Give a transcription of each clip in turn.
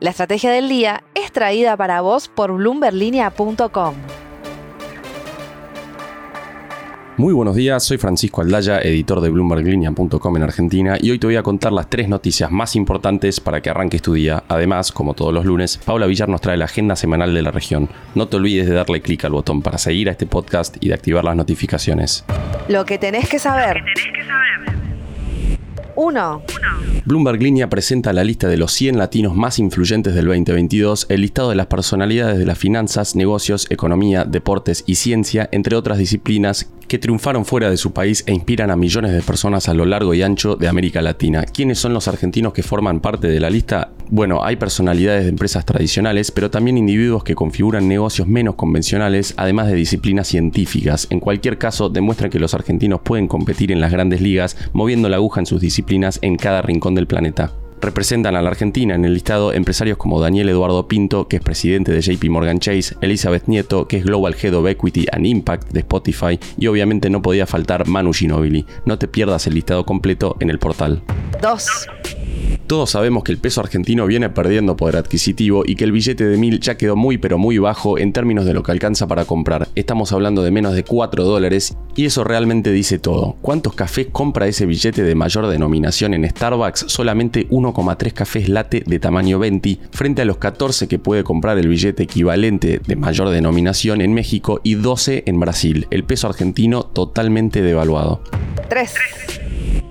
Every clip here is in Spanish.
La estrategia del día es traída para vos por bloomberlinia.com. Muy buenos días, soy Francisco Aldaya, editor de bloomberglinea.com en Argentina y hoy te voy a contar las tres noticias más importantes para que arranques tu día. Además, como todos los lunes, Paula Villar nos trae la agenda semanal de la región. No te olvides de darle clic al botón para seguir a este podcast y de activar las notificaciones. Lo que tenés que saber. 1. Bloomberg Línea presenta la lista de los 100 latinos más influyentes del 2022, el listado de las personalidades de las finanzas, negocios, economía, deportes y ciencia, entre otras disciplinas que triunfaron fuera de su país e inspiran a millones de personas a lo largo y ancho de América Latina. ¿Quiénes son los argentinos que forman parte de la lista? Bueno, hay personalidades de empresas tradicionales, pero también individuos que configuran negocios menos convencionales, además de disciplinas científicas. En cualquier caso, demuestran que los argentinos pueden competir en las grandes ligas, moviendo la aguja en sus disciplinas en cada rincón del planeta. Representan a la Argentina en el listado empresarios como Daniel Eduardo Pinto, que es presidente de JP Morgan Chase, Elizabeth Nieto, que es Global Head of Equity and Impact de Spotify, y obviamente no podía faltar Manu Ginobili. No te pierdas el listado completo en el portal. 2. Todos sabemos que el peso argentino viene perdiendo poder adquisitivo y que el billete de mil ya quedó muy pero muy bajo en términos de lo que alcanza para comprar. Estamos hablando de menos de 4 dólares y eso realmente dice todo. ¿Cuántos cafés compra ese billete de mayor denominación en Starbucks? Solamente 1,3 cafés latte de tamaño 20 frente a los 14 que puede comprar el billete equivalente de mayor denominación en México y 12 en Brasil. El peso argentino totalmente devaluado. 3.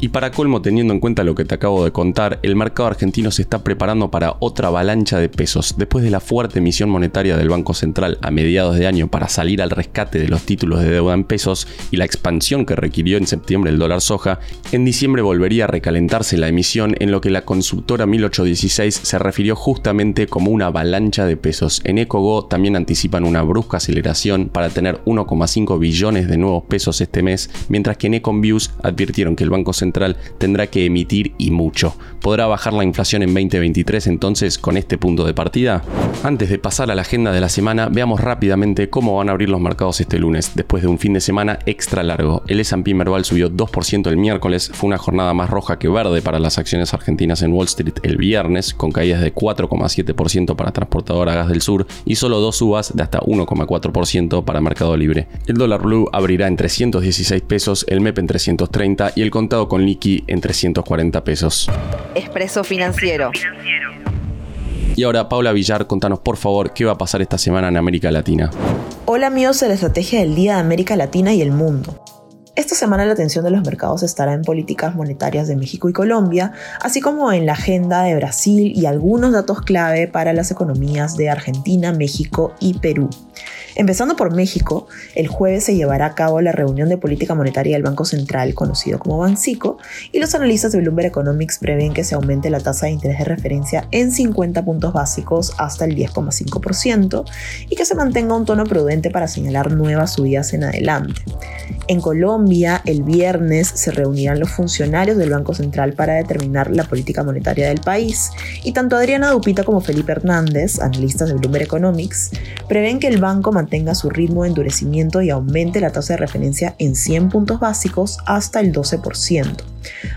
Y para colmo, teniendo en cuenta lo que te acabo de contar, el mercado argentino se está preparando para otra avalancha de pesos. Después de la fuerte emisión monetaria del Banco Central a mediados de año para salir al rescate de los títulos de deuda en pesos y la expansión que requirió en septiembre el dólar soja, en diciembre volvería a recalentarse la emisión en lo que la consultora 1816 se refirió justamente como una avalancha de pesos. En EcoGo también anticipan una brusca aceleración para tener 1,5 billones de nuevos pesos este mes, mientras que en Econviews advirtieron que el Banco Central tendrá que emitir y mucho. ¿Podrá bajar la inflación en 2023 entonces con este punto de partida? Antes de pasar a la agenda de la semana, veamos rápidamente cómo van a abrir los mercados este lunes, después de un fin de semana extra largo. El S&P Merval subió 2% el miércoles, fue una jornada más roja que verde para las acciones argentinas en Wall Street el viernes, con caídas de 4,7% para Transportadora Gas del Sur y solo dos subas de hasta 1,4% para Mercado Libre. El dólar blue abrirá en 316 pesos, el MEP en 330 y el contado con Liki en 340 pesos. Expreso Financiero. Y ahora, Paula Villar, contanos por favor qué va a pasar esta semana en América Latina. Hola amigos de la Estrategia del Día de América Latina y el Mundo. Esta semana la atención de los mercados estará en políticas monetarias de México y Colombia, así como en la agenda de Brasil y algunos datos clave para las economías de Argentina, México y Perú. Empezando por México, el jueves se llevará a cabo la reunión de política monetaria del Banco Central, conocido como Bancico, y los analistas de Bloomberg Economics prevén que se aumente la tasa de interés de referencia en 50 puntos básicos hasta el 10,5% y que se mantenga un tono prudente para señalar nuevas subidas en adelante. En Colombia, el viernes se reunirán los funcionarios del Banco Central para determinar la política monetaria del país y tanto Adriana Dupita como Felipe Hernández, analistas de Bloomberg Economics, prevén que el banco mantenga su ritmo de endurecimiento y aumente la tasa de referencia en 100 puntos básicos hasta el 12%.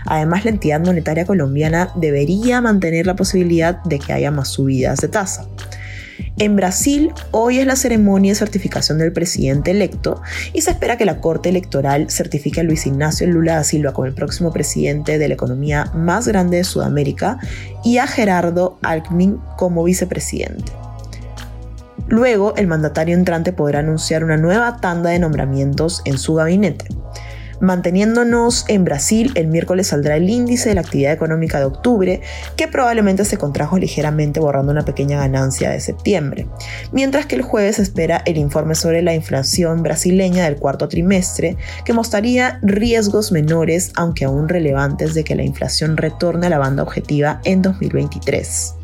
Además, la entidad monetaria colombiana debería mantener la posibilidad de que haya más subidas de tasa. En Brasil, hoy es la ceremonia de certificación del presidente electo y se espera que la Corte Electoral certifique a Luis Ignacio Lula da Silva como el próximo presidente de la economía más grande de Sudamérica y a Gerardo Alckmin como vicepresidente. Luego, el mandatario entrante podrá anunciar una nueva tanda de nombramientos en su gabinete. Manteniéndonos en Brasil, el miércoles saldrá el índice de la actividad económica de octubre, que probablemente se contrajo ligeramente borrando una pequeña ganancia de septiembre, mientras que el jueves espera el informe sobre la inflación brasileña del cuarto trimestre, que mostraría riesgos menores, aunque aún relevantes, de que la inflación retorne a la banda objetiva en 2023.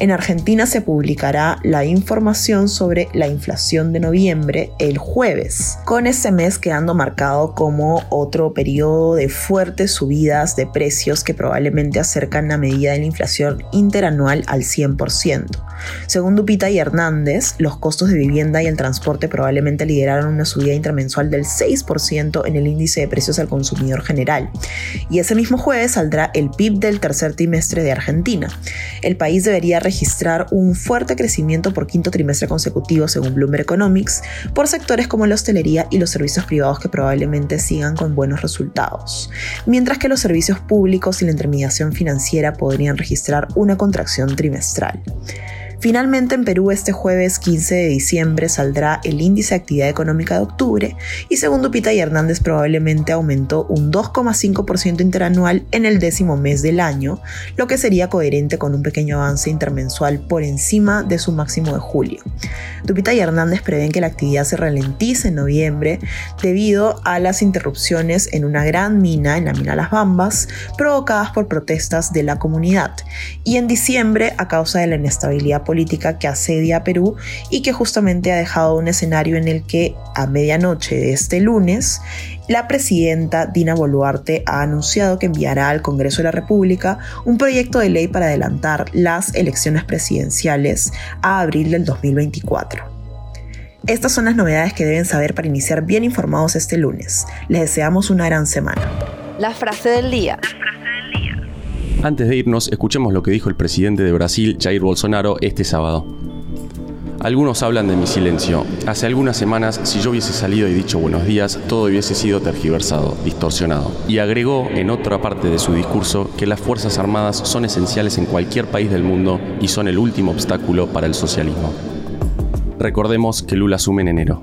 En Argentina se publicará la información sobre la inflación de noviembre el jueves, con ese mes quedando marcado como otro periodo de fuertes subidas de precios que probablemente acercan la medida de la inflación interanual al 100%. Según Dupita y Hernández, los costos de vivienda y el transporte probablemente lideraron una subida intermensual del 6% en el índice de precios al consumidor general. Y ese mismo jueves saldrá el PIB del tercer trimestre de Argentina. El país debería registrar un fuerte crecimiento por quinto trimestre consecutivo según Bloomberg Economics por sectores como la hostelería y los servicios privados que probablemente sigan con buenos resultados, mientras que los servicios públicos y la intermediación financiera podrían registrar una contracción trimestral. Finalmente, en Perú este jueves 15 de diciembre saldrá el índice de actividad económica de octubre y según Dupita y Hernández probablemente aumentó un 2,5% interanual en el décimo mes del año, lo que sería coherente con un pequeño avance intermensual por encima de su máximo de julio. Dupita y Hernández prevén que la actividad se ralentice en noviembre debido a las interrupciones en una gran mina, en la mina Las Bambas, provocadas por protestas de la comunidad, y en diciembre a causa de la inestabilidad política que asedia a Perú y que justamente ha dejado un escenario en el que a medianoche de este lunes la presidenta Dina Boluarte ha anunciado que enviará al Congreso de la República un proyecto de ley para adelantar las elecciones presidenciales a abril del 2024. Estas son las novedades que deben saber para iniciar bien informados este lunes. Les deseamos una gran semana. La frase del día. Antes de irnos, escuchemos lo que dijo el presidente de Brasil, Jair Bolsonaro, este sábado. Algunos hablan de mi silencio. Hace algunas semanas, si yo hubiese salido y dicho buenos días, todo hubiese sido tergiversado, distorsionado. Y agregó en otra parte de su discurso que las Fuerzas Armadas son esenciales en cualquier país del mundo y son el último obstáculo para el socialismo. Recordemos que Lula asume en enero.